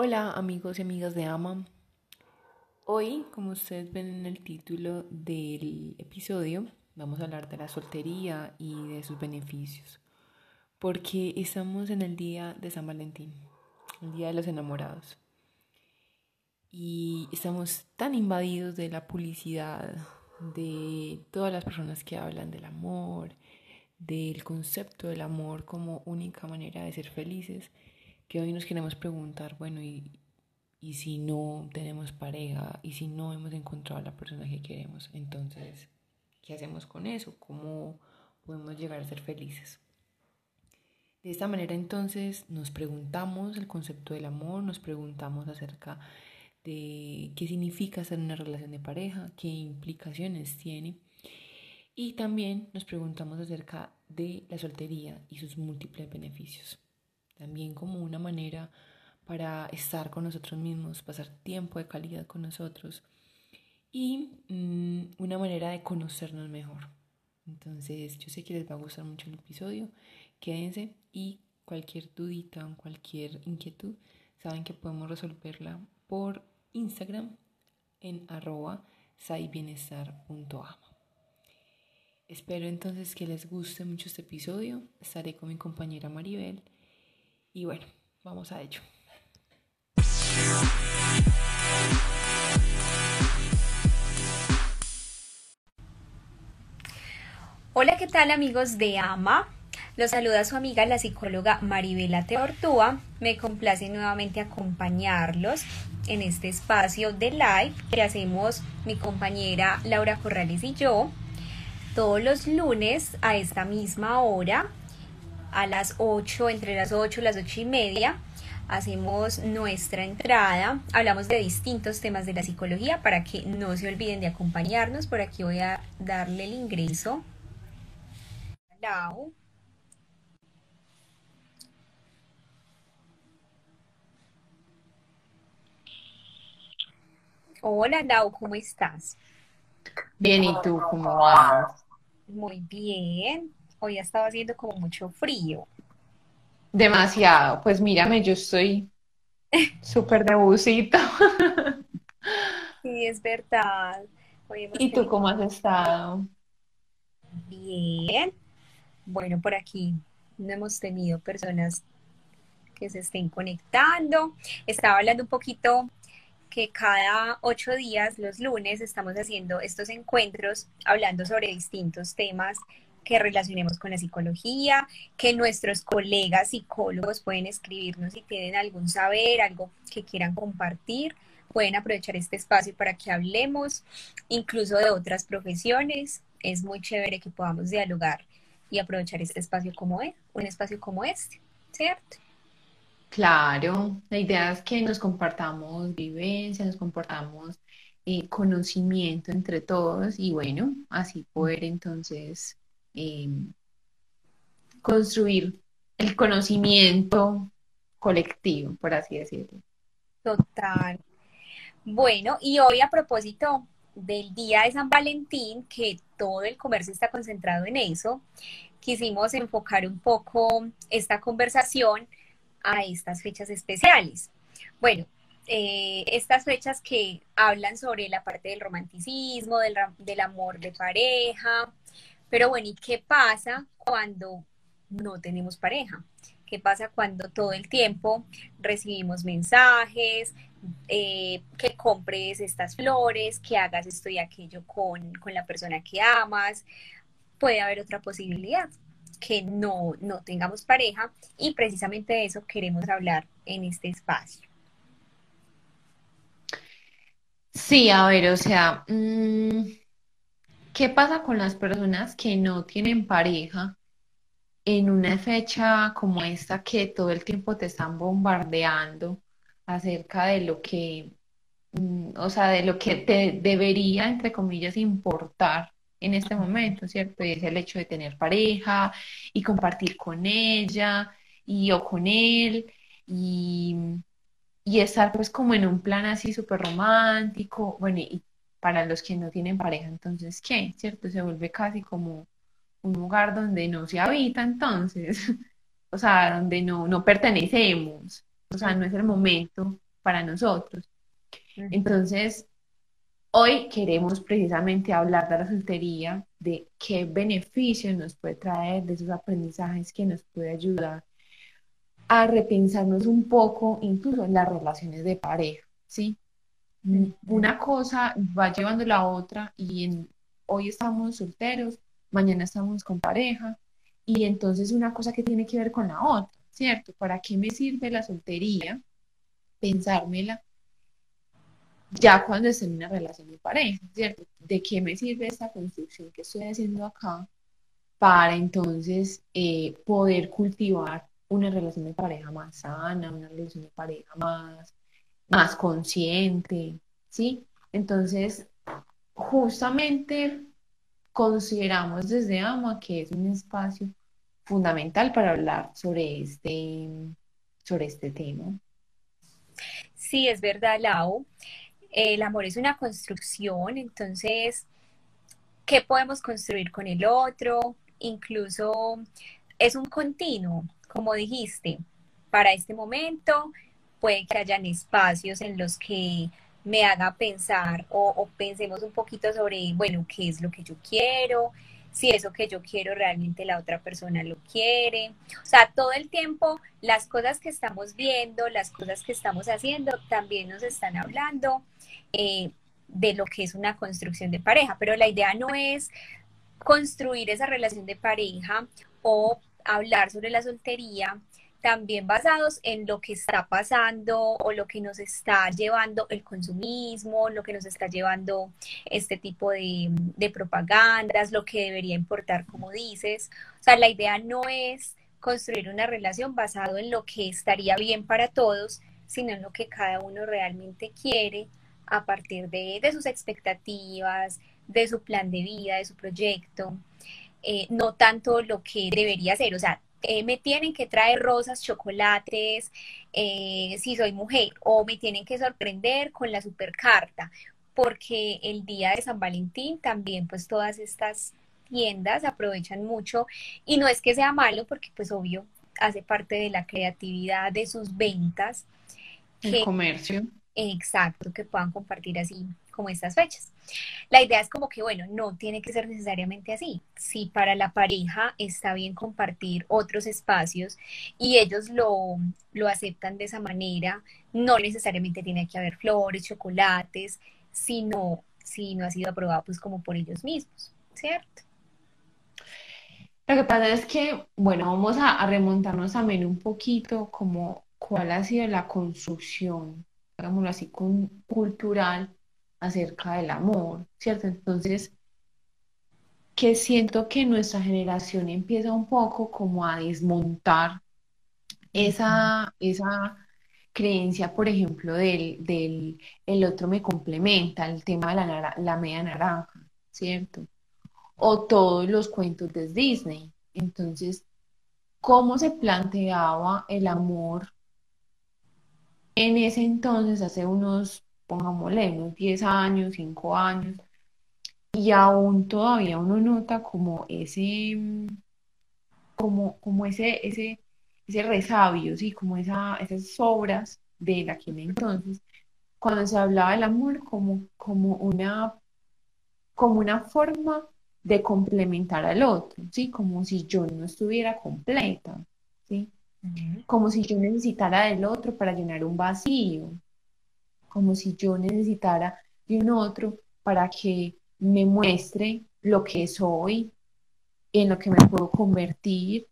Hola amigos y amigas de AMA. Hoy, como ustedes ven en el título del episodio, vamos a hablar de la soltería y de sus beneficios. Porque estamos en el día de San Valentín, el día de los enamorados. Y estamos tan invadidos de la publicidad, de todas las personas que hablan del amor, del concepto del amor como única manera de ser felices que hoy nos queremos preguntar, bueno, y, y si no tenemos pareja, y si no hemos encontrado a la persona que queremos, entonces, ¿qué hacemos con eso? ¿Cómo podemos llegar a ser felices? De esta manera entonces nos preguntamos el concepto del amor, nos preguntamos acerca de qué significa ser una relación de pareja, qué implicaciones tiene y también nos preguntamos acerca de la soltería y sus múltiples beneficios también como una manera para estar con nosotros mismos, pasar tiempo de calidad con nosotros y mm, una manera de conocernos mejor. Entonces yo sé que les va a gustar mucho el episodio, quédense y cualquier dudita, cualquier inquietud, saben que podemos resolverla por Instagram en arroba saibienestar.ama. Espero entonces que les guste mucho este episodio. Estaré con mi compañera Maribel y bueno, vamos a ello. Hola, ¿qué tal amigos de AMA? Los saluda su amiga la psicóloga Maribela Teortúa. Me complace nuevamente acompañarlos en este espacio de live que hacemos mi compañera Laura Corrales y yo todos los lunes a esta misma hora a las 8, entre las 8 y las 8 y media, hacemos nuestra entrada, hablamos de distintos temas de la psicología para que no se olviden de acompañarnos. Por aquí voy a darle el ingreso. Lau. Hola Lau, ¿cómo estás? Bien, ¿y tú cómo vas? Muy bien hoy ha estado haciendo como mucho frío. Demasiado. Pues mírame, yo estoy súper de busito. Sí, es verdad. ¿Y tú cómo has estado? Bien. Bueno, por aquí no hemos tenido personas que se estén conectando. Estaba hablando un poquito que cada ocho días, los lunes, estamos haciendo estos encuentros hablando sobre distintos temas que relacionemos con la psicología, que nuestros colegas psicólogos pueden escribirnos si tienen algún saber, algo que quieran compartir. Pueden aprovechar este espacio para que hablemos, incluso de otras profesiones. Es muy chévere que podamos dialogar y aprovechar este espacio como es, un espacio como este, ¿cierto? Claro, la idea es que nos compartamos vivencia, nos compartamos eh, conocimiento entre todos y bueno, así poder entonces Em, construir el conocimiento colectivo, por así decirlo. Total. Bueno, y hoy a propósito del Día de San Valentín, que todo el comercio está concentrado en eso, quisimos enfocar un poco esta conversación a estas fechas especiales. Bueno, eh, estas fechas que hablan sobre la parte del romanticismo, del, del amor de pareja, pero bueno, ¿y qué pasa cuando no tenemos pareja? ¿Qué pasa cuando todo el tiempo recibimos mensajes, eh, que compres estas flores, que hagas esto y aquello con, la persona que amas? Puede haber otra posibilidad, que no, no tengamos pareja y precisamente de eso queremos hablar en este espacio. Sí, a ver, o sea, mm, ¿Qué pasa con las personas que no tienen pareja en una fecha como esta que todo el tiempo te están bombardeando acerca de lo que, mm, o sea, de lo que te debería, entre comillas, importar en este momento, ¿cierto? Y es el hecho de tener pareja y compartir con ella y o con él y, y estar pues como en un plan así súper romántico, bueno, y para los que no tienen pareja, entonces, ¿qué? ¿Cierto? Se vuelve casi como un lugar donde no se habita, entonces, o sea, donde no, no pertenecemos, o sea, no es el momento para nosotros. Entonces, hoy queremos precisamente hablar de la soltería, de qué beneficios nos puede traer, de esos aprendizajes que nos puede ayudar a repensarnos un poco, incluso en las relaciones de pareja, ¿sí? Una cosa va llevando la otra y hoy estamos solteros, mañana estamos con pareja y entonces una cosa que tiene que ver con la otra, ¿cierto? ¿Para qué me sirve la soltería? Pensármela ya cuando esté en una relación de pareja, ¿cierto? ¿De qué me sirve esta construcción que estoy haciendo acá para entonces eh, poder cultivar una relación de pareja más sana, una relación de pareja más, más consciente, ¿sí? Entonces, justamente consideramos desde AMA que es un espacio fundamental para hablar sobre este, sobre este tema. Sí, es verdad, Lau. El amor es una construcción, entonces, ¿qué podemos construir con el otro? Incluso es un continuo, como dijiste, para este momento puede que hayan espacios en los que me haga pensar o, o, pensemos un poquito sobre, bueno, qué es lo que yo quiero, si eso que yo quiero realmente la otra persona lo quiere. O sea, todo el tiempo las cosas que estamos viendo, las cosas que estamos haciendo, también nos están hablando eh, de lo que es una construcción de pareja, pero la idea no es construir esa relación de pareja o hablar sobre la soltería también basados en lo que está pasando o lo que nos está llevando el consumismo, lo que nos está llevando este tipo de, de, propagandas, lo que debería importar, como dices. O sea, la idea no es construir una relación basado en lo que estaría bien para todos, sino en lo que cada uno realmente quiere a partir de, sus expectativas, de su plan de vida, de su proyecto. Eh, no tanto lo que debería ser, o sea, eh, me tienen que traer rosas, chocolates, eh, si soy mujer, o me tienen que sorprender con la supercarta, porque el día de San Valentín también pues todas estas tiendas aprovechan mucho y no es que sea malo porque pues obvio hace parte de la creatividad de sus ventas. El comercio. Exacto, que puedan compartir así como estas fechas. La idea es como que, bueno, no tiene que ser necesariamente así. Si para la pareja está bien compartir otros espacios y ellos lo, lo aceptan de esa manera, no necesariamente tiene que haber flores, chocolates, sino si no ha sido aprobado pues como por ellos mismos, ¿cierto? Lo que pasa es que, bueno, vamos a, a remontarnos también un poquito como cuál ha sido la construcción, digámoslo así, con, cultural acerca del amor, ¿cierto? Entonces, que siento que nuestra generación empieza un poco como a desmontar esa, esa creencia, por ejemplo, del, del el otro me complementa, el tema de la, la media naranja, ¿cierto? O todos los cuentos de Disney. Entonces, ¿cómo se planteaba el amor en ese entonces, hace unos pongámosle, unos 10 años, 5 años, y aún todavía uno nota como ese, como, como ese, ese, ese resabio, ¿sí? como esa, esas sobras de aquel entonces, cuando se hablaba del amor como, como, una, como una forma de complementar al otro, ¿sí? como si yo no estuviera completa, ¿sí? Como si yo necesitara del otro para llenar un vacío, como si yo necesitara de un otro para que me muestre lo que soy, en lo que me puedo convertir.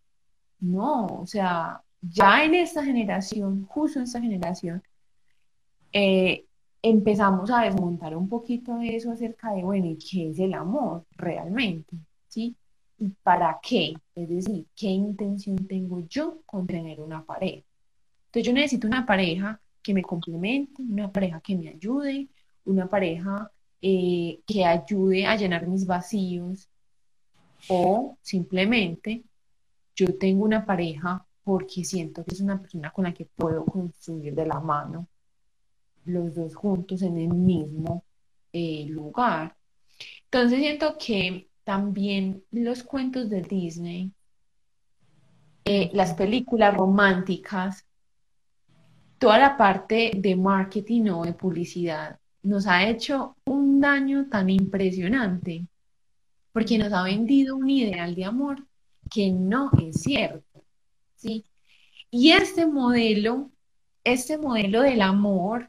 No, o sea, ya en esta generación, justo en esta generación, eh, empezamos a desmontar un poquito de eso acerca de, bueno, ¿y qué es el amor realmente? ¿Sí? ¿Y para qué? Es decir, ¿qué intención tengo yo con tener una pareja? Entonces yo necesito una pareja que me complemente, una pareja que me ayude, una pareja eh, que ayude a llenar mis vacíos o simplemente yo tengo una pareja porque siento que es una persona con la que puedo construir de la mano los dos juntos en el mismo eh, lugar. Entonces siento que también los cuentos de Disney, eh, las películas románticas, toda la parte de marketing o de publicidad nos ha hecho un daño tan impresionante porque nos ha vendido un ideal de amor que no es cierto, ¿sí? Y este modelo, este modelo del amor,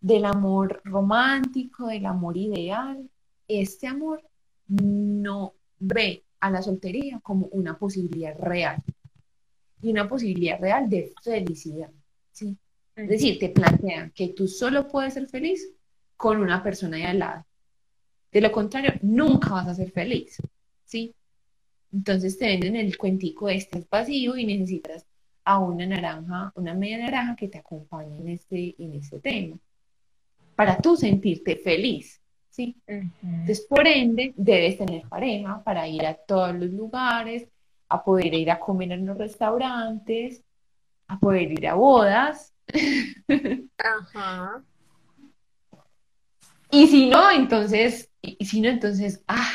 del amor romántico, del amor ideal, este amor no ve a la soltería como una posibilidad real y una posibilidad real de felicidad. ¿sí? Es decir, te plantean que tú solo puedes ser feliz con una persona de al lado. De lo contrario, nunca vas a ser feliz. ¿sí? Entonces te venden el cuentico este es vacío y necesitas a una naranja, una media naranja que te acompañe en este, en este tema, para tú sentirte feliz. ¿Sí? Entonces, por ende, debes tener pareja para ir a todos los lugares, a poder ir a comer en los restaurantes, a poder ir a bodas. Ajá. Y si no, entonces, y si no, entonces, ah,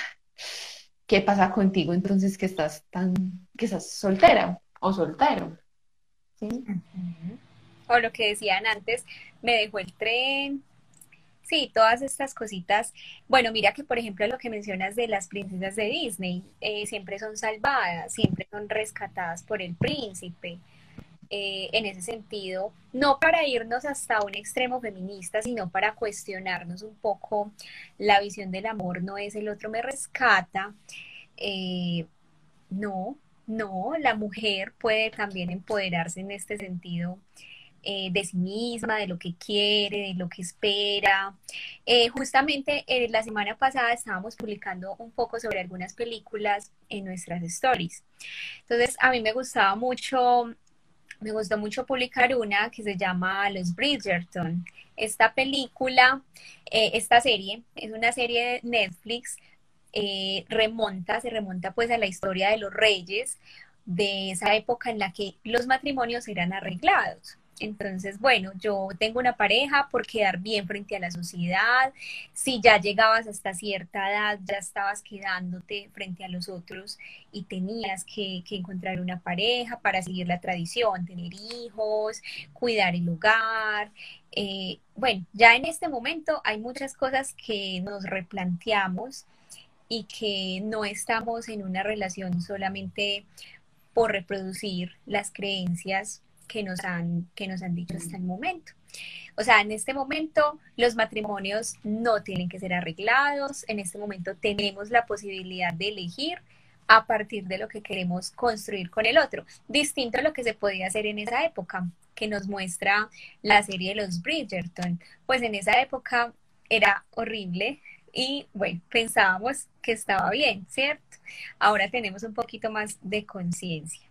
¿qué pasa contigo entonces que estás tan, que estás soltera o soltero? ¿Sí? O lo que decían antes, me dejó el tren, Sí, todas estas cositas. Bueno, mira que por ejemplo lo que mencionas de las princesas de Disney, eh, siempre son salvadas, siempre son rescatadas por el príncipe. Eh, en ese sentido, no para irnos hasta un extremo feminista, sino para cuestionarnos un poco la visión del amor, no es el otro me rescata. Eh, no, no, la mujer puede también empoderarse en este sentido eh, de sí misma, de lo que quiere, de lo que espera. Eh, justamente eh, la semana pasada estábamos publicando un poco sobre algunas películas en nuestras stories. Entonces, a mí me gustaba mucho, me gustó mucho publicar una que se llama Los Bridgerton. Esta película, esta serie, es una serie de Netflix, remonta, se remonta pues a la historia de los reyes de esa época en la que los matrimonios eran arreglados. Entonces, bueno, yo tengo una pareja por quedar bien frente a la sociedad. Si ya llegabas hasta cierta edad, ya estabas quedándote frente a los otros y tenías que, encontrar una pareja para seguir la tradición, tener hijos, cuidar el hogar. Eh, bueno, ya en este momento hay muchas cosas que nos replanteamos y que no estamos en una relación solamente por reproducir las creencias que nos han, que nos han dicho hasta el momento. O sea, en este momento los matrimonios no tienen que ser arreglados, en este momento tenemos la posibilidad de elegir a partir de lo que queremos construir con el otro, distinto a lo que se podía hacer en esa época, que nos muestra la serie de los Bridgerton. Pues en esa época era horrible y bueno, pensábamos que estaba bien, ¿cierto? Ahora tenemos un poquito más de conciencia.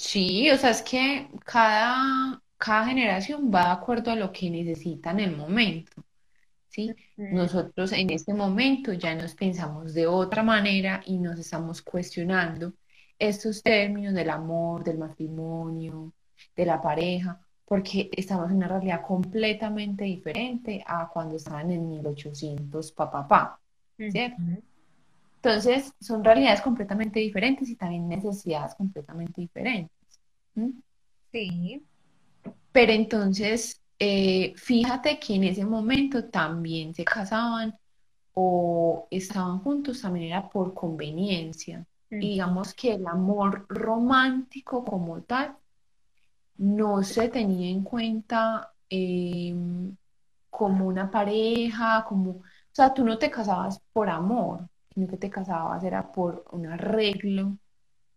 Sí, o sea, es que cada, cada generación va de acuerdo a lo que necesita en el momento, ¿sí? Nosotros en este momento ya nos pensamos de otra manera y nos estamos cuestionando estos términos del amor, del matrimonio, de la pareja, porque estamos en una realidad completamente diferente a cuando estaban en 1800, papá, pa, ¿cierto? Entonces, son realidades completamente diferentes y también necesidades completamente diferentes. Sí. Pero entonces, eh, fíjate que en ese momento también se casaban o estaban juntos también era por conveniencia. digamos que el amor romántico como tal no se tenía en cuenta em, como una pareja, como, o sea, tú no te casabas por amor, sino que te casabas era por un arreglo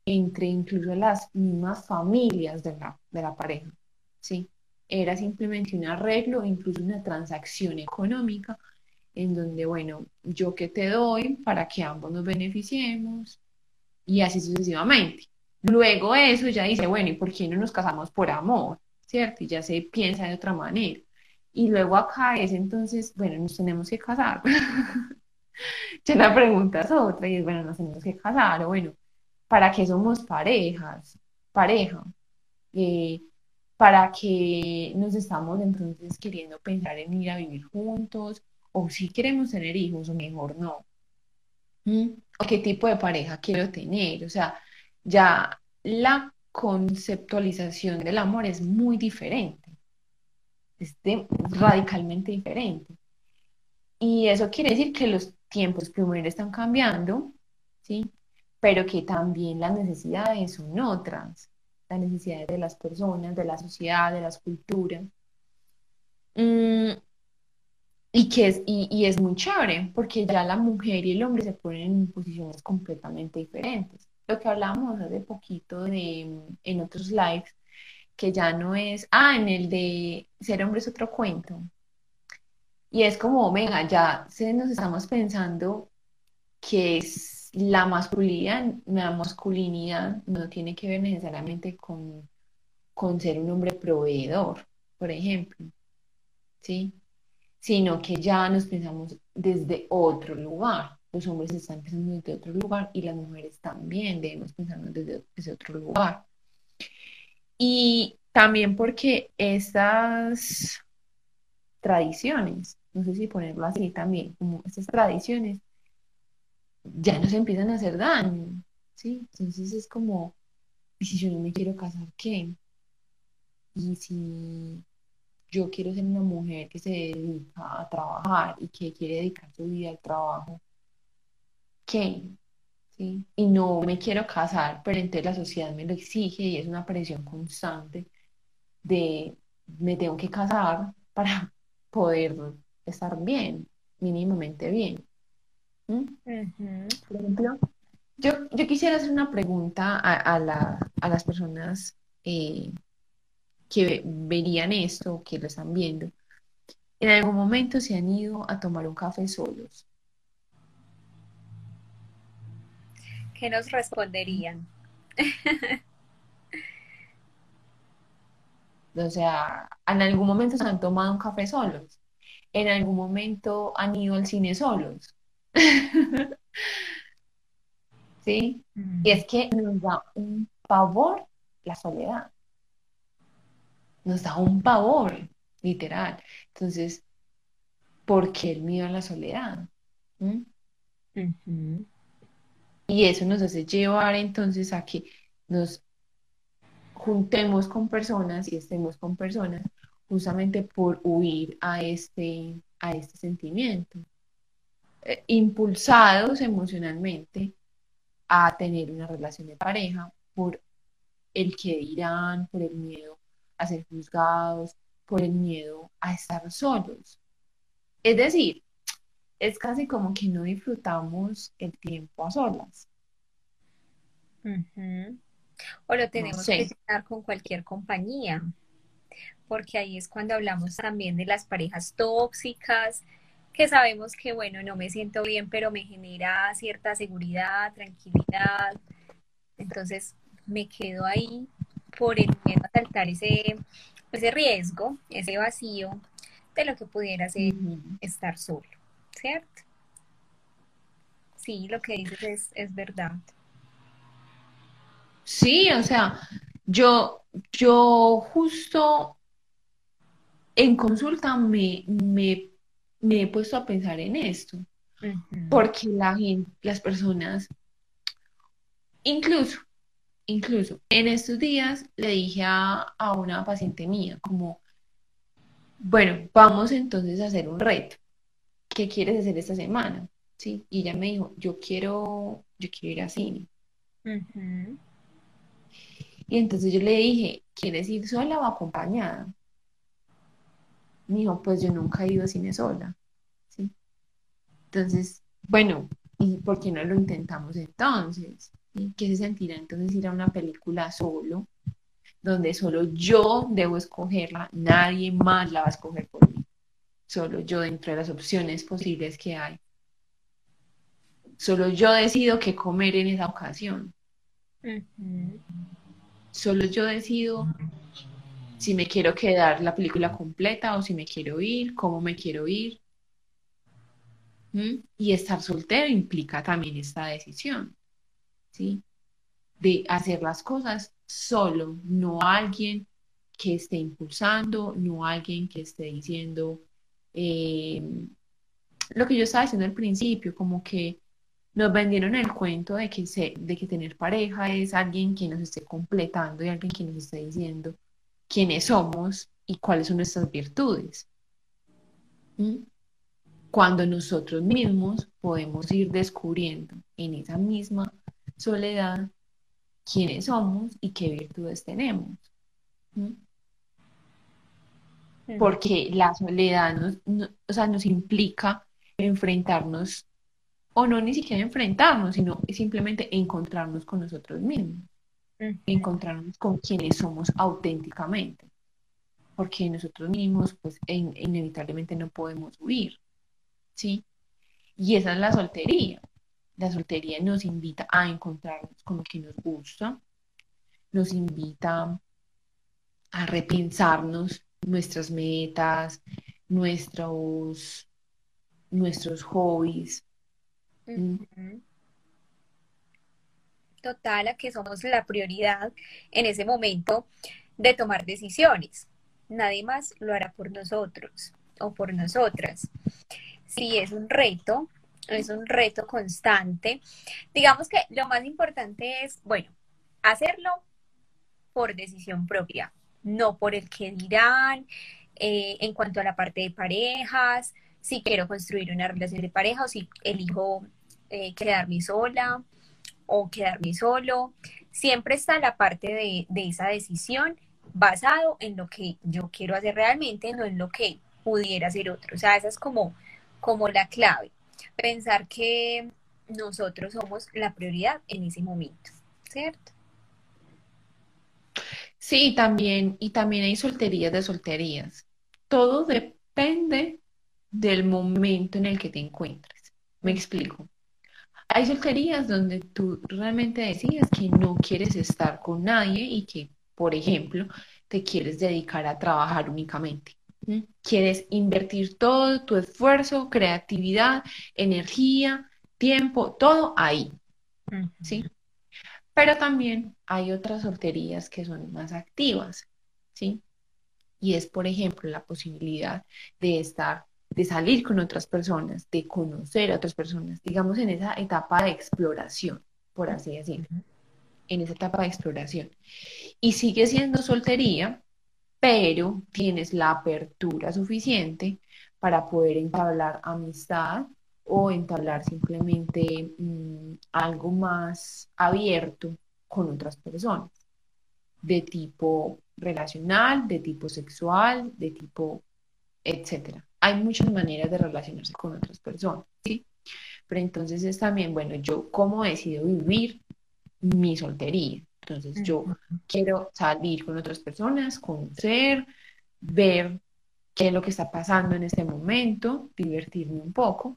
entre incluso las mismas familias de la, de la pareja, ¿sí? Era simplemente un arreglo, incluso una transacción económica, en donde, bueno, yo que te doy para que ambos nos beneficiemos, y así sucesivamente. Luego eso ya dice, bueno, ¿y por qué no nos casamos por amor? ¿Cierto? Y ya se piensa de otra manera. Y luego acá es entonces, bueno, nos tenemos que casar. ya la pregunta es otra y es, bueno, nos tenemos que casar, o bueno, ¿para qué somos parejas? Pareja. Eh, ¿Para qué nos estamos entonces queriendo pensar en ir a vivir juntos? ¿O si queremos tener hijos o mejor no? ¿Mm? ¿O qué tipo de pareja quiero tener? O sea, ya la conceptualización del amor es muy diferente, es radicalmente diferente. Y eso quiere decir que los tiempos primero están cambiando, ¿sí? Pero que también las necesidades son otras, las necesidades de las personas, de la sociedad, de las culturas. Mm, y que es, y, es muy chévere, porque ya la mujer y el hombre se ponen en posiciones completamente diferentes. Lo que hablábamos hace poquito de, en otros lives, que ya no es, ah, en el de ser hombre es otro cuento. Y es como, venga, ya nos estamos pensando que es la masculinidad, la masculinidad no tiene que ver necesariamente con, con ser un hombre proveedor, por ejemplo, ¿sí? Sino que ya nos pensamos desde otro lugar. Los hombres están pensando desde otro lugar y las mujeres también debemos pensar desde, desde otro lugar. Y también porque estas tradiciones, no sé si ponerlo así también, como estas tradiciones ya nos empiezan a hacer daño, ¿sí? Entonces es como, ¿y si yo no me quiero casar, qué? Y si yo quiero ser una mujer que se dedica a trabajar y que quiere dedicar su vida al trabajo, ¿qué? ¿Sí? Y no me quiero casar, pero entonces la sociedad me lo exige y es una presión constante de me tengo que casar para poder estar bien, mínimamente bien. ¿Mm? Por ejemplo, yo, yo, quisiera hacer una pregunta a, las personas eh, que verían esto, que lo están viendo. ¿En algún momento se han ido a tomar un café solos? ¿Qué nos responderían? o sea, ¿en algún momento se han tomado un café solos? ¿En algún momento han ido al cine solos? ¿Sí? Y es que nos da un pavor la soledad. Nos da un pavor, literal. Entonces, ¿por qué el miedo a la soledad? ¿Mm? Y eso nos hace llevar entonces a que nos juntemos con personas y estemos con personas justamente por huir a este, a este sentimiento. Eh, impulsados emocionalmente a tener una relación de pareja por el que dirán, por el miedo a ser juzgados, por el miedo a estar solos. Es decir, es casi como que no disfrutamos el tiempo a solas. O lo tenemos que estar con cualquier compañía, porque ahí es cuando hablamos también de las parejas tóxicas, que sabemos que, bueno, no me siento bien, pero me genera cierta seguridad, tranquilidad. Entonces me quedo ahí por el miedo a saltar ese, ese riesgo, ese vacío de lo que pudiera ser estar solo, ¿cierto? Sí, lo que dices es, es verdad. Sí, o sea, yo, yo justo en consulta me, me me he puesto a pensar en esto, porque la gente, las personas, incluso, incluso en estos días le dije a, una paciente mía, como, bueno, vamos entonces a hacer un reto. ¿Qué quieres hacer esta semana? ¿Sí? Y ella me dijo, yo quiero, yo quiero ir a cine. Y entonces yo le dije, ¿quieres ir sola o acompañada? Me dijo, pues yo nunca he ido a cine sola. Entonces, bueno, ¿y por qué no lo intentamos entonces? ¿Qué se sentirá entonces ir a una película solo, donde solo yo debo escogerla, nadie más la va a escoger por mí? Solo yo dentro de las opciones posibles que hay. Solo yo decido qué comer en esa ocasión. Solo yo decido si me quiero quedar la película completa o si me quiero ir, cómo me quiero ir. Y estar soltero implica también esta decisión, ¿sí? De hacer las cosas solo, no alguien que esté impulsando, no alguien que esté diciendo eh, lo que yo estaba diciendo al principio, como que nos vendieron el cuento de que, se, de que tener pareja es alguien que nos esté completando y alguien que nos esté diciendo quiénes somos y cuáles son nuestras virtudes. ¿Mm? Cuando nosotros mismos podemos ir descubriendo en esa misma soledad quiénes somos y qué virtudes tenemos. ¿Mm? Porque la soledad nos, o sea, nos implica enfrentarnos o no ni siquiera enfrentarnos, sino simplemente encontrarnos con nosotros mismos, encontrarnos con quienes somos auténticamente, porque nosotros mismos, pues inevitablemente no podemos huir, ¿sí? Y esa es la soltería. La soltería nos invita a encontrarnos con lo que nos gusta, nos invita a repensarnos nuestras metas, nuestros, nuestros hobbies, Total, a que somos la prioridad en ese momento de tomar decisiones. Nadie más lo hará por nosotros o por nosotras. Sí, es un reto, es un reto constante. Digamos que lo más importante es, bueno, hacerlo por decisión propia, no por el que dirán. Eh, en cuanto a la parte de parejas, si quiero construir una relación de pareja o si elijo eh, quedarme sola o quedarme solo. Siempre está la parte de, esa decisión basado en lo que yo quiero hacer realmente, no en lo que pudiera hacer otro. O sea, esa es como, como la clave. Pensar que nosotros somos la prioridad en ese momento, ¿cierto? Sí, también, y también hay solterías de solterías. Todo depende del momento en el que te encuentres. Me explico. Hay solterías donde tú realmente decías que no quieres estar con nadie y que, por ejemplo, te quieres dedicar a trabajar únicamente. Quieres invertir todo tu esfuerzo, creatividad, energía, tiempo, todo ahí. ¿Sí? Pero también hay otras solterías que son más activas, ¿sí? Y es, por ejemplo, la posibilidad de estar de salir con otras personas, de conocer a otras personas, digamos en esa etapa de exploración, por así decirlo, en esa etapa de exploración. Y sigue siendo soltería, pero tienes la apertura suficiente para poder entablar amistad o entablar simplemente mm, algo más abierto con otras personas, de tipo relacional, de tipo sexual, de tipo, etcétera hay muchas maneras de relacionarse con otras personas, ¿sí? Pero entonces es también, bueno, yo cómo decido vivir mi soltería. Entonces yo quiero salir con otras personas, conocer, ver qué es lo que está pasando en este momento, divertirme un poco,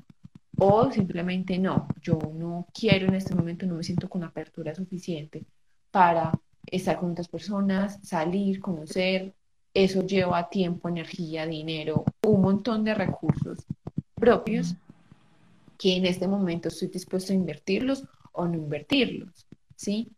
o simplemente no, yo no quiero en este momento, no me siento con apertura suficiente para estar con otras personas, salir, conocer, eso lleva tiempo, energía, dinero, un montón de recursos propios que en este momento estoy dispuesto a invertirlos o no invertirlos, ¿sí?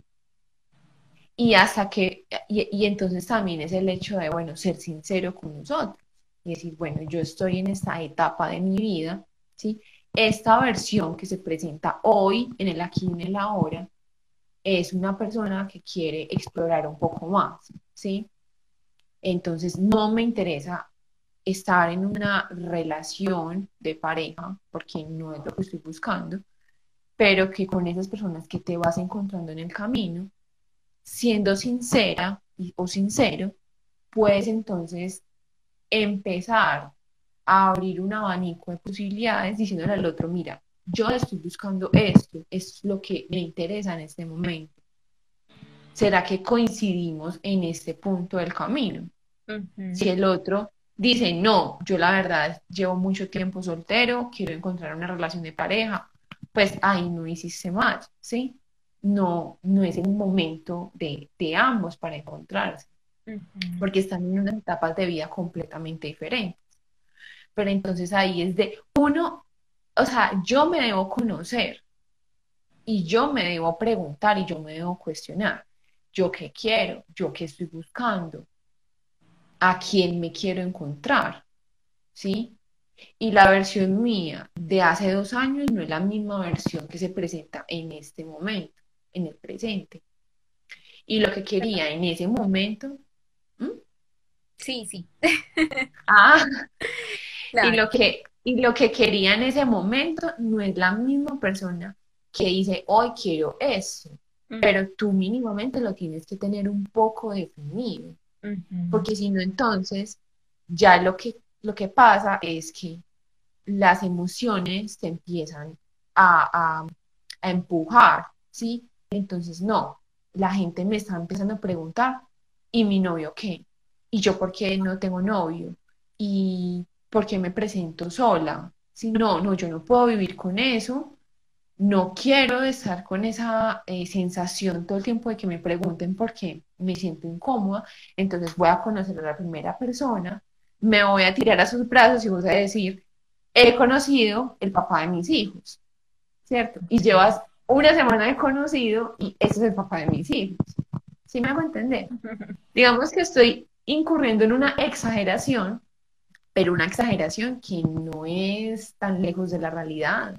Y hasta que, y, entonces también es el hecho de, bueno, ser sincero con nosotros y decir, bueno, yo estoy en esta etapa de mi vida, ¿sí? Esta versión que se presenta hoy, en el aquí y en el ahora, es una persona que quiere explorar un poco más, ¿sí? Entonces, no me interesa estar en una relación de pareja, porque no es lo que estoy buscando, pero que con esas personas que te vas encontrando en el camino, siendo sincera o sincero, puedes entonces empezar a abrir un abanico de posibilidades diciéndole al otro, mira, yo estoy buscando esto, es lo que me interesa en este momento. ¿Será que coincidimos en este punto del camino? Si el otro dice, no, yo la verdad llevo mucho tiempo soltero, quiero encontrar una relación de pareja, pues ahí no hiciste más, ¿sí? No, no es el momento de, ambos para encontrarse, porque están en unas etapas de vida completamente diferentes. Pero entonces ahí es de uno, o sea, yo me debo conocer y yo me debo preguntar y yo me debo cuestionar yo qué quiero, yo qué estoy buscando, a quién me quiero encontrar, ¿sí? Y la versión mía de hace dos años no es la misma versión que se presenta en este momento, en el presente. Y lo que quería en ese momento. Sí, sí. Ah, y lo que, y lo que quería en ese momento no es la misma persona que dice, hoy quiero eso, pero tú mínimamente lo tienes que tener un poco definido, porque si no, entonces ya lo que, lo que pasa es que las emociones te empiezan a, a empujar, ¿sí? Entonces, no, la gente me está empezando a preguntar, ¿y mi novio qué? ¿Y yo por qué no tengo novio? ¿Y por qué me presento sola? Si no, no, yo no puedo vivir con eso, no quiero estar con esa eh, sensación todo el tiempo de que me pregunten por qué me siento incómoda, entonces voy a conocer a la primera persona, me voy a tirar a sus brazos y voy a decir, he conocido el papá de mis hijos, ¿cierto? Y llevas una semana de conocido y ese es el papá de mis hijos. ¿Sí me hago entender? Digamos que estoy incurriendo en una exageración, pero una exageración que no es tan lejos de la realidad,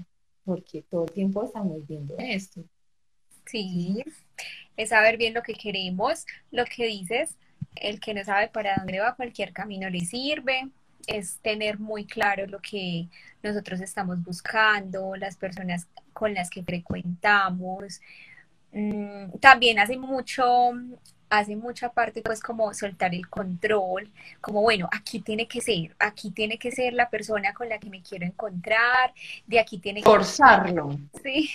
porque todo el tiempo estamos viendo esto. Sí, es saber bien lo que queremos, lo que dices, el que no sabe para dónde va, cualquier camino le sirve, es tener muy claro lo que nosotros estamos buscando, las personas con las que frecuentamos. Mm, también hace mucho, hace mucha parte pues como soltar el control, como bueno, aquí tiene que ser, aquí tiene que ser la persona con la que me quiero encontrar, de aquí tiene que... Forzarlo. Sí.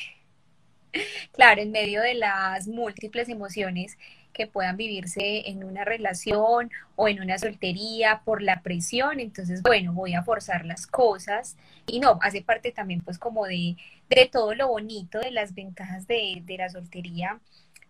Claro, en medio de las múltiples emociones que puedan vivirse en una relación o en una soltería por la presión, entonces bueno, voy a forzar las cosas y no, hace parte también pues como de, de todo lo bonito, de las ventajas de, de la soltería,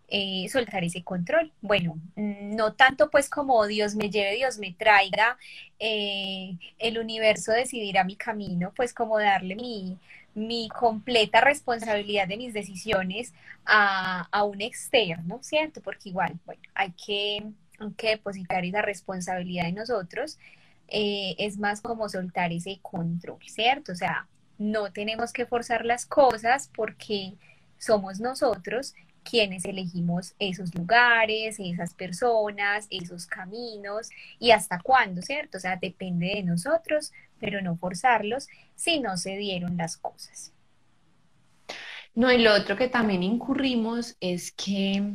eh, soltar ese control. Bueno, mm, no tanto pues como Dios me lleve, Dios me traiga, eh, el universo decidirá mi camino, pues como darle mi, mi completa responsabilidad de mis decisiones a, a, un externo, ¿cierto? Porque igual, bueno, hay que, que depositar esa responsabilidad en nosotros. Eh, es más como soltar ese control, ¿cierto? O sea, no tenemos que forzar las cosas porque somos nosotros quienes elegimos esos lugares, esas personas, esos caminos y hasta cuándo, ¿cierto? O sea, depende de nosotros, pero no forzarlos si no se dieron las cosas. No, y lo otro que también incurrimos es que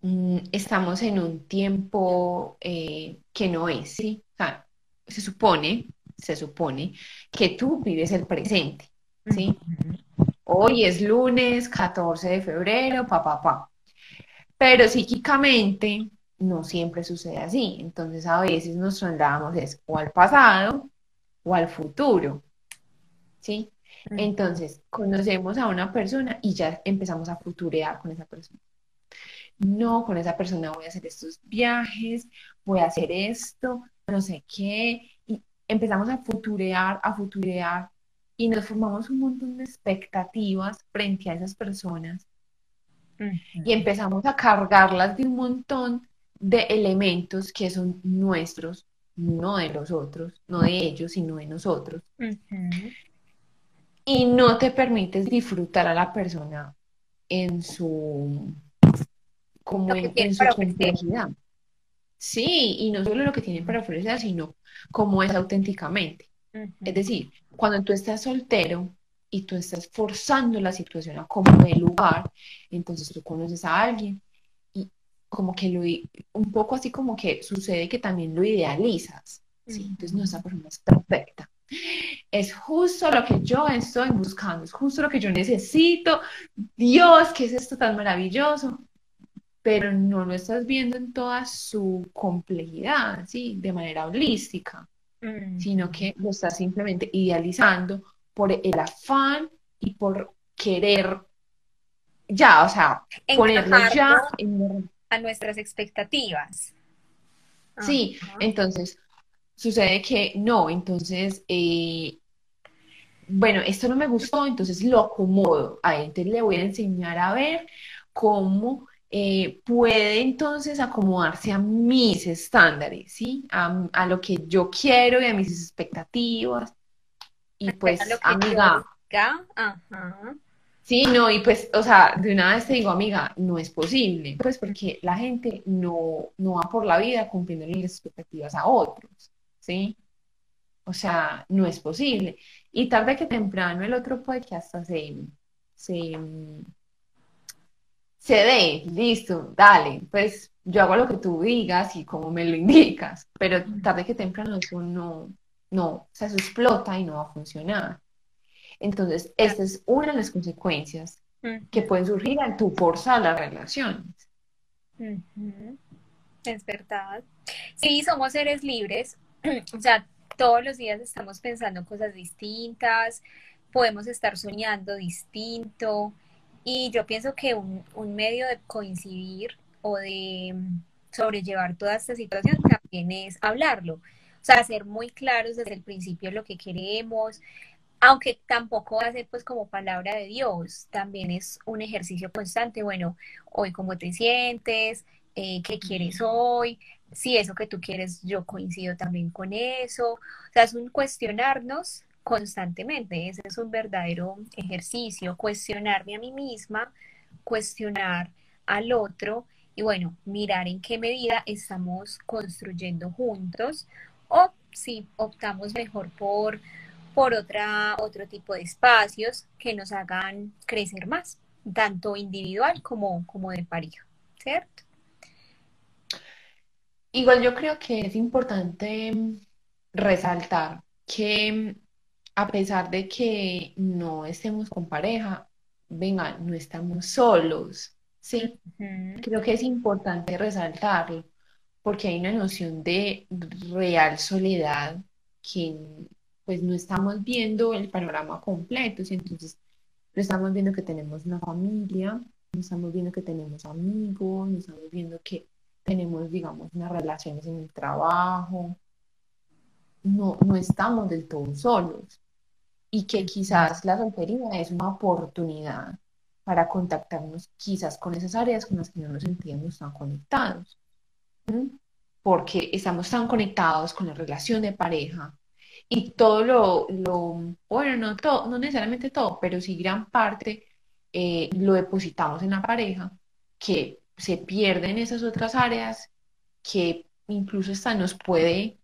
mm, estamos en un tiempo eh, que no es, ¿sí? O sea, se supone, se supone que tú vives el presente, ¿sí? Hoy es lunes 14 de febrero, papá, papá. Pero psíquicamente no siempre sucede así. Entonces a veces nos trasladamos o al pasado o al futuro. ¿Sí? Entonces, conocemos a una persona y ya empezamos a futurear con esa persona. No, con esa persona voy a hacer estos viajes, voy a hacer esto, no sé qué. Y empezamos a futurear, a futurear y nos formamos un montón de expectativas frente a esas personas y empezamos a cargarlas de un montón de elementos que son nuestros, no de los otros, no de ellos, sino de nosotros. Y no te permites disfrutar a la persona en su como en, su complejidad. Sí, y no solo lo que tienen para ofrecer, sino como es auténticamente. Es decir, cuando tú estás soltero y tú estás forzando la situación a como de lugar, entonces tú conoces a alguien y como que lo, un poco así como que sucede que también lo idealizas, ¿sí? Entonces no, esa persona es perfecta. Es justo lo que yo estoy buscando, es justo lo que yo necesito. Dios, ¿qué es esto tan maravilloso? Pero no lo estás viendo en toda su complejidad, ¿sí? De manera holística sino que lo estás simplemente idealizando por el afán y por querer ya, o sea, ponerlo ya a nuestras expectativas. Sí, entonces sucede que no, entonces, eh, bueno, esto no me gustó, entonces lo acomodo. A él, entonces le voy a enseñar a ver cómo eh, puede entonces acomodarse a mis estándares, ¿sí? A, lo que yo quiero y a mis expectativas. y pues, amiga. Ajá. Sí, no, y pues, o sea, de una vez te digo, amiga, no es posible, pues porque la gente no, no va por la vida cumpliendo las expectativas a otros, ¿sí? O sea, no es posible. Y tarde que temprano el otro puede que hasta se, se, se dé, listo, dale, pues yo hago lo que tú digas y como me lo indicas, pero tarde que temprano eso no, no, o sea, eso explota y no va a funcionar. Entonces, esta es una de las consecuencias que pueden surgir al tu forzar las relaciones. Es verdad. Sí, somos seres libres, o sea, todos los días estamos pensando cosas distintas, podemos estar soñando distinto, y yo pienso que un, un medio de coincidir o de sobrellevar toda esta situación también es hablarlo. O sea, ser muy claros desde el principio lo que queremos, aunque tampoco va a ser pues como palabra de Dios, también es un ejercicio constante, bueno, hoy cómo te sientes, eh, qué quieres hoy, si eso que tú quieres yo coincido también con eso, o sea, es un cuestionarnos constantemente, ese es un verdadero ejercicio, cuestionarme a mí misma, cuestionar al otro y bueno, mirar en qué medida estamos construyendo juntos o si optamos mejor por por otra, otro tipo de espacios que nos hagan crecer más, tanto individual como, como de pareja, ¿cierto? Igual yo creo que es importante resaltar que a pesar de que no estemos con pareja, venga, no estamos solos, ¿sí? Creo que es importante resaltarlo porque hay una noción de real soledad que pues no estamos viendo el panorama completo, ¿sí? entonces no estamos viendo que tenemos una familia, no estamos viendo que tenemos amigos, no estamos viendo que tenemos, digamos, unas relaciones en el trabajo, no, no estamos del todo solos y que quizás la soltería es una oportunidad para contactarnos quizás con esas áreas con las que no nos sentíamos tan conectados, porque estamos tan conectados con la relación de pareja, y todo lo, lo, bueno, no todo, no necesariamente todo, pero sí gran parte eh, lo depositamos en la pareja, que se pierden esas otras áreas, que incluso hasta nos puede,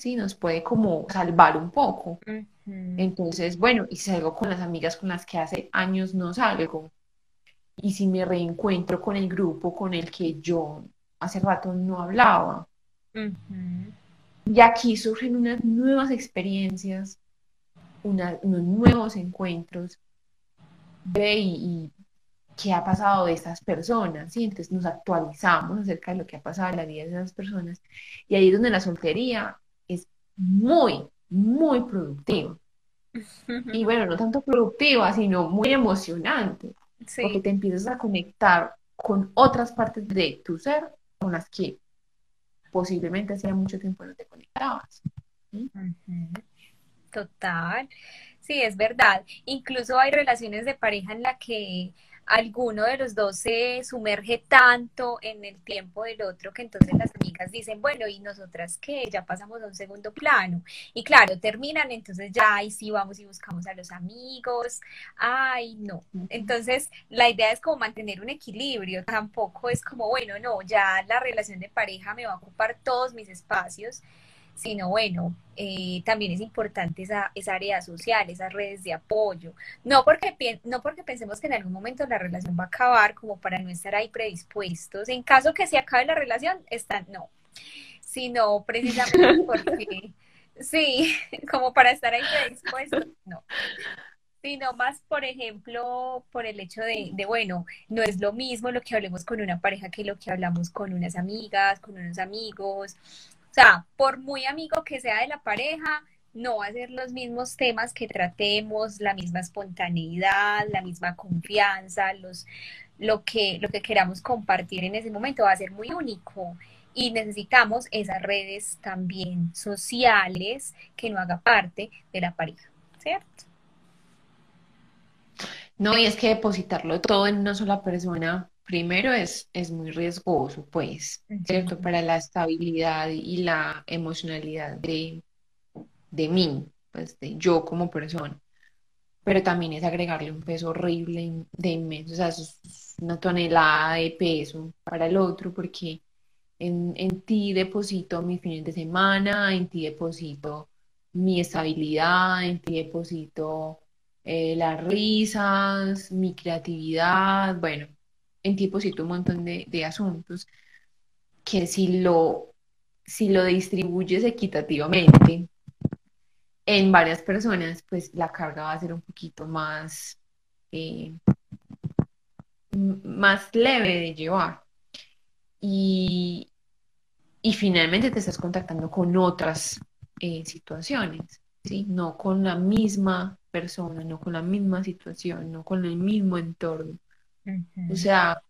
sí, nos puede como salvar un poco. Entonces, bueno, y salgo con las amigas con las que hace años no salgo, y si me reencuentro con el grupo con el que yo hace rato no hablaba. Y aquí surgen unas nuevas experiencias, unos nuevos encuentros. Ve y, qué ha pasado de estas personas, ¿sí? Entonces nos actualizamos acerca de lo que ha pasado en la vida de esas personas. Y ahí es donde la soltería muy, muy productiva. Y bueno, no tanto productiva, sino muy emocionante, porque te empiezas a conectar con otras partes de tu ser con las que posiblemente hacía mucho tiempo no te conectabas. Total, sí, es verdad. Incluso hay relaciones de pareja en la que alguno de los dos se sumerge tanto en el tiempo del otro que entonces las amigas dicen, bueno, ¿y nosotras qué? Ya pasamos a un segundo plano. Y claro, terminan, entonces ya ahí sí vamos y buscamos a los amigos. Ay, no. Entonces, la idea es como mantener un equilibrio. Tampoco es como, bueno, no, ya la relación de pareja me va a ocupar todos mis espacios sino bueno, eh, también es importante esa, esa área social, esas redes de apoyo. No porque, no porque pensemos que en algún momento la relación va a acabar como para no estar ahí predispuestos. En caso que se acabe la relación, están, no, sino precisamente porque, sí, como para estar ahí predispuestos, no sino más, por ejemplo, por el hecho de, de, bueno, no es lo mismo lo que hablemos con una pareja que lo que hablamos con unas amigas, con unos amigos, sea, por muy amigo que sea de la pareja, no va a ser los mismos temas que tratemos, la misma espontaneidad, la misma confianza, los, lo, que, lo que queramos compartir en ese momento va a ser muy único. Y necesitamos esas redes también sociales que no haga parte de la pareja, ¿cierto? No, y es que depositarlo todo en una sola persona primero es, es muy riesgoso, pues, ¿cierto? Para la estabilidad y la emocionalidad de, de mí, pues de yo como persona. Pero también es agregarle un peso horrible de inmenso, o sea, es una tonelada de peso para el otro, porque en, en ti deposito mis fines de semana, en ti deposito mi estabilidad, en ti deposito eh, las risas, mi creatividad, bueno, en ti deposito un montón de, de asuntos que si lo, si lo distribuyes equitativamente en varias personas, pues la carga va a ser un poquito más, eh, más leve de llevar. Y, y finalmente te estás contactando con otras eh, situaciones, ¿sí? No con la misma persona, no con la misma situación, no con el mismo entorno. O sea,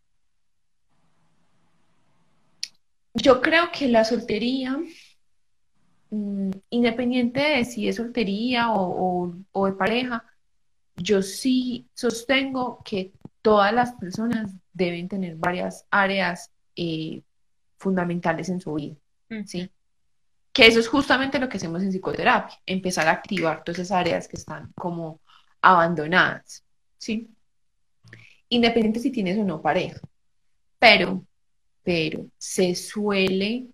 yo creo que la soltería, mm, independiente de si es soltería o, de pareja, yo sí sostengo que todas las personas deben tener varias áreas eh, fundamentales en su vida, ¿sí? Que eso es justamente lo que hacemos en psicoterapia, empezar a activar todas esas áreas que están como abandonadas, ¿sí? Independiente si tienes o no pareja. Pero, pero se suele,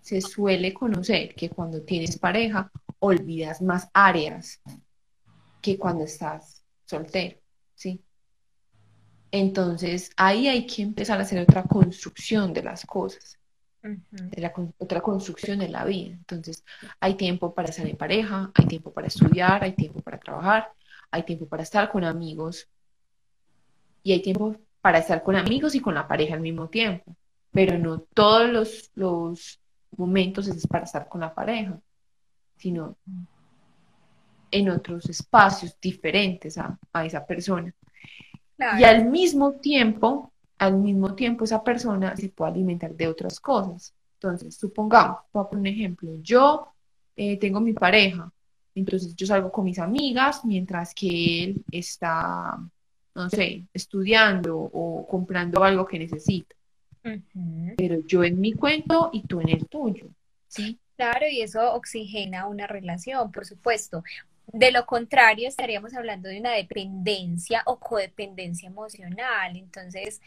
se suele conocer que cuando tienes pareja olvidas más áreas que cuando estás soltero, ¿sí? Entonces ahí hay que empezar a hacer otra construcción de las cosas de la otra construcción de la vida. Entonces, hay tiempo para estar en pareja, hay tiempo para estudiar, hay tiempo para trabajar, hay tiempo para estar con amigos y hay tiempo para estar con amigos y con la pareja al mismo tiempo. Pero no todos los, los momentos es para estar con la pareja, sino en otros espacios diferentes a, a esa persona. Y al mismo tiempo al mismo tiempo esa persona se puede alimentar de otras cosas. Entonces, supongamos, voy a poner un ejemplo, yo eh, tengo mi pareja, entonces yo salgo con mis amigas mientras que él está, no sé, estudiando o comprando algo que necesita. Pero yo en mi cuento y tú en el tuyo, ¿sí? Claro, y eso oxigena una relación, por supuesto. De lo contrario, estaríamos hablando de una dependencia o codependencia emocional. Entonces,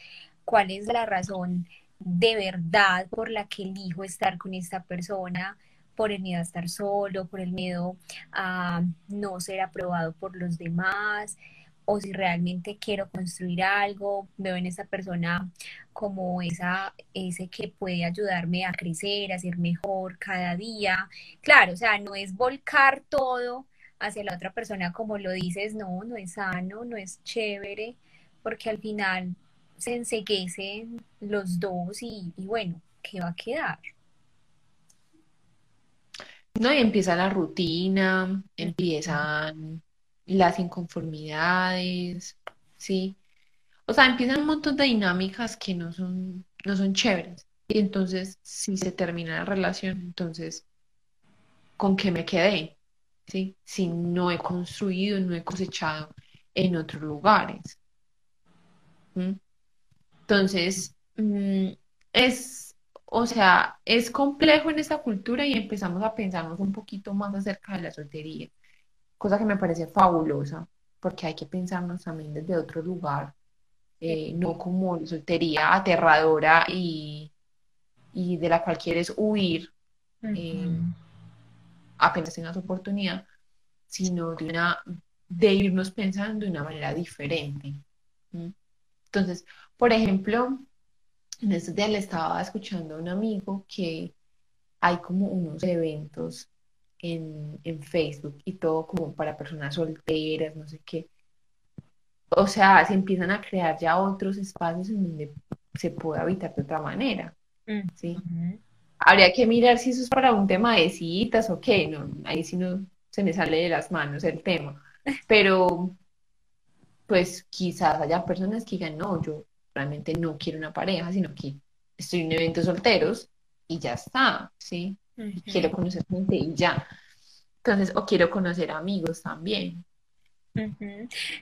¿cuál es la razón de verdad por la que elijo estar con esta persona? por el miedo a estar solo, por el miedo a no ser aprobado por los demás, o si realmente quiero construir algo, veo en esa persona como esa, ese que puede ayudarme a crecer, a ser mejor cada día. Claro, o sea, no es volcar todo hacia la otra persona como lo dices, no, no es sano, no es chévere, porque al final se enseguecen los dos y, bueno, ¿qué va a quedar? No, y empieza la rutina, empiezan las inconformidades, ¿sí? O sea, empiezan un montón de dinámicas que no son, no son chéveres. Y entonces, si se termina la relación, entonces, ¿con qué me quedé? ¿sí? Si no he construido, no he cosechado en otros lugares. Entonces, mm, es, o sea, es complejo en esta cultura y empezamos a pensarnos un poquito más acerca de la soltería, cosa que me parece fabulosa, porque hay que pensarnos también desde otro lugar, eh, no como soltería aterradora y, y, de la cual quieres huir apenas tengas oportunidad, sino de, una, de irnos pensando de una manera diferente. Entonces, por ejemplo, en estos días le estaba escuchando a un amigo que hay como unos eventos en, en, Facebook y todo como para personas solteras, no sé qué. O sea, se empiezan a crear ya otros espacios en donde se puede habitar de otra manera. ¿sí? Habría que mirar si eso es para un tema de citas o qué, no, ahí sí no se me sale de las manos el tema. Pero, pues quizás haya personas que digan, no, yo realmente no quiero una pareja, sino que estoy en eventos solteros y ya está, ¿sí? Quiero conocer gente y ya. Entonces, o quiero conocer amigos también.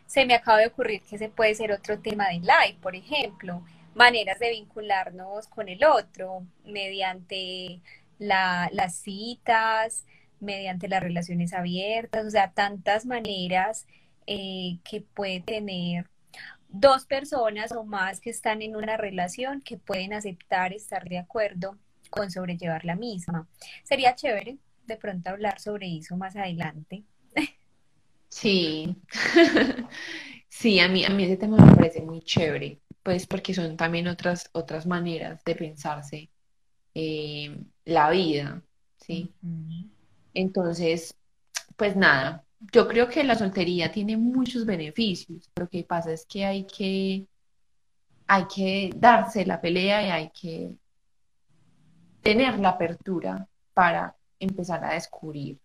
Se me acaba de ocurrir que ese puede ser otro tema de live, por ejemplo maneras de vincularnos con el otro mediante las citas, mediante las relaciones abiertas, o sea, tantas maneras eh, que puede tener dos personas o más que están en una relación que pueden aceptar estar de acuerdo con sobrellevar la misma. Sería chévere de pronto hablar sobre eso más adelante. Sí, sí, a mí, a mí ese tema me parece muy chévere, pues porque son también otras, otras maneras de pensarse eh, la vida, ¿sí? Entonces, pues nada, yo creo que la soltería tiene muchos beneficios. Lo que pasa es que hay que, hay que darse la pelea y hay que tener la apertura para empezar a descubrir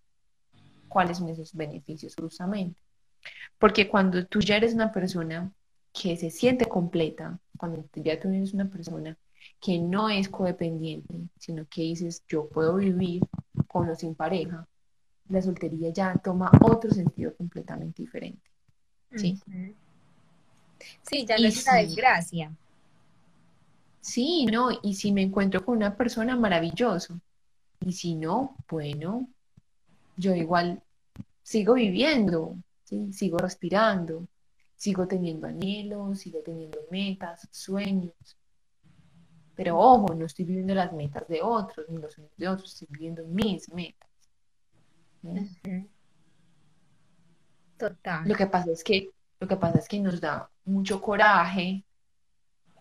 cuáles son esos beneficios justamente. Porque cuando tú ya eres una persona que se siente completa, cuando ya tú eres una persona que no es codependiente, sino que dices, yo puedo vivir con o sin pareja, la soltería ya toma otro sentido completamente diferente. ¿Sí? Sí, ya no es una desgracia. Sí, no, y si me encuentro con una persona, maravilloso. Y si no, bueno, yo igual sigo viviendo, ¿sí? sigo respirando, sigo teniendo anhelos, sigo teniendo metas, sueños. Pero ojo, no estoy viviendo las metas de otros, ni los sueños de otros, estoy viviendo mis metas. Total. Lo que pasa es que, lo que pasa es que nos da mucho coraje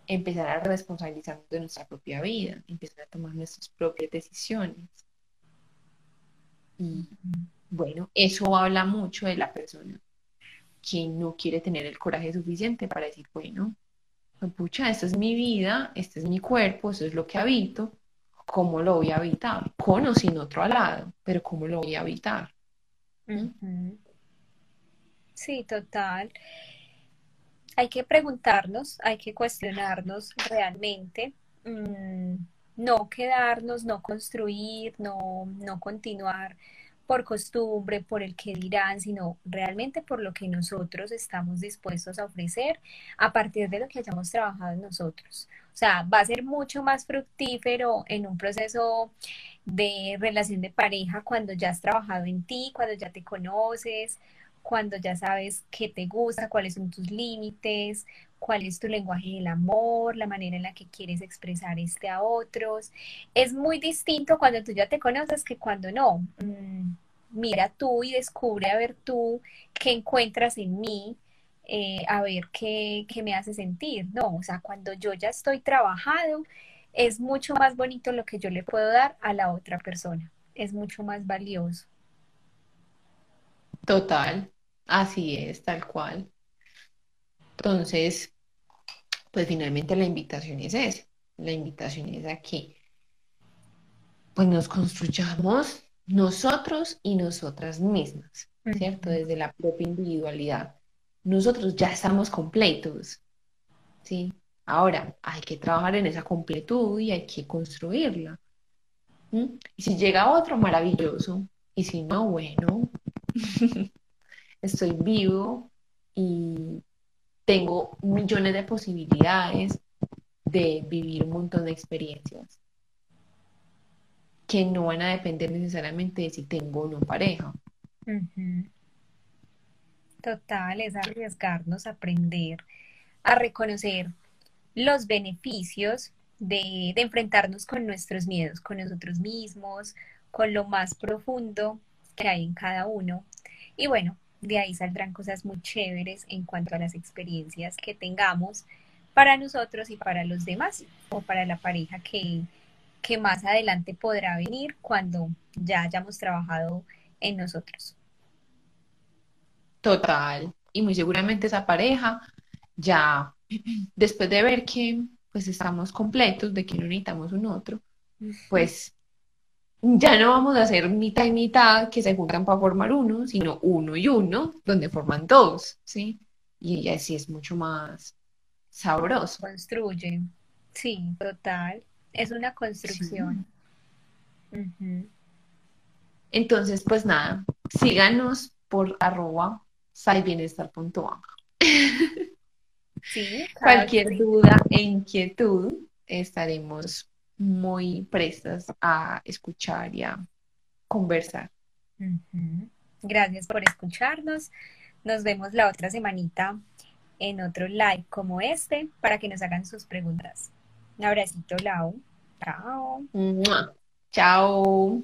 empezar a responsabilizarnos de nuestra propia vida, empezar a tomar nuestras propias decisiones. Y bueno, eso habla mucho de la persona que no quiere tener el coraje suficiente para decir, bueno, pucha, esta es mi vida, este es mi cuerpo, eso es lo que habito, ¿cómo lo voy a habitar? Con o sin otro al lado, pero ¿cómo lo voy a habitar? Sí, total. Hay que preguntarnos, hay que cuestionarnos realmente, mm, no quedarnos, no construir, no, no continuar por costumbre, por el que dirán, sino realmente por lo que nosotros estamos dispuestos a ofrecer a partir de lo que hayamos trabajado en nosotros. O sea, va a ser mucho más fructífero en un proceso de relación de pareja cuando ya has trabajado en ti, cuando ya te conoces, cuando ya sabes qué te gusta, cuáles son tus límites, cuál es tu lenguaje del amor, la manera en la que quieres expresar este a otros. Es muy distinto cuando tú ya te conoces que cuando no. Mm, mira tú y descubre a ver tú qué encuentras en mí, eh, a ver qué, me hace sentir. No, o sea, cuando yo ya estoy trabajado, es mucho más bonito lo que yo le puedo dar a la otra persona. Es mucho más valioso. Total. Así es, tal cual. Entonces, pues finalmente la invitación es esa. La invitación es a que pues nos construyamos nosotros y nosotras mismas, ¿cierto? Desde la propia individualidad. Nosotros ya estamos completos, ¿sí? Ahora hay que trabajar en esa completud y hay que construirla. Y si llega otro, maravilloso. Y si no, bueno, estoy vivo y tengo millones de posibilidades de vivir un montón de experiencias que no van a depender necesariamente de si tengo o no pareja. Total, es arriesgarnos a aprender a reconocer los beneficios de, de, enfrentarnos con nuestros miedos, con nosotros mismos, con lo más profundo que hay en cada uno. Y bueno, de ahí saldrán cosas muy chéveres en cuanto a las experiencias que tengamos para nosotros y para los demás o para la pareja que, que más adelante podrá venir cuando ya hayamos trabajado en nosotros. Total. Y muy seguramente esa pareja ya después de ver que pues estamos completos, de que no necesitamos un otro, pues ya no vamos a hacer mitad y mitad que se juntan para formar uno, sino uno y uno, donde forman dos, ¿sí? Y así es mucho más sabroso. Construye, sí, total. Es una construcción. Entonces, pues nada, síganos por arroba salbienestar.a. Sí, Cualquier duda e inquietud, estaremos muy prestas a escuchar y a conversar. Gracias por escucharnos. Nos vemos la otra semanita en otro live como este para que nos hagan sus preguntas. Un abracito, Lau. Chao. Chao.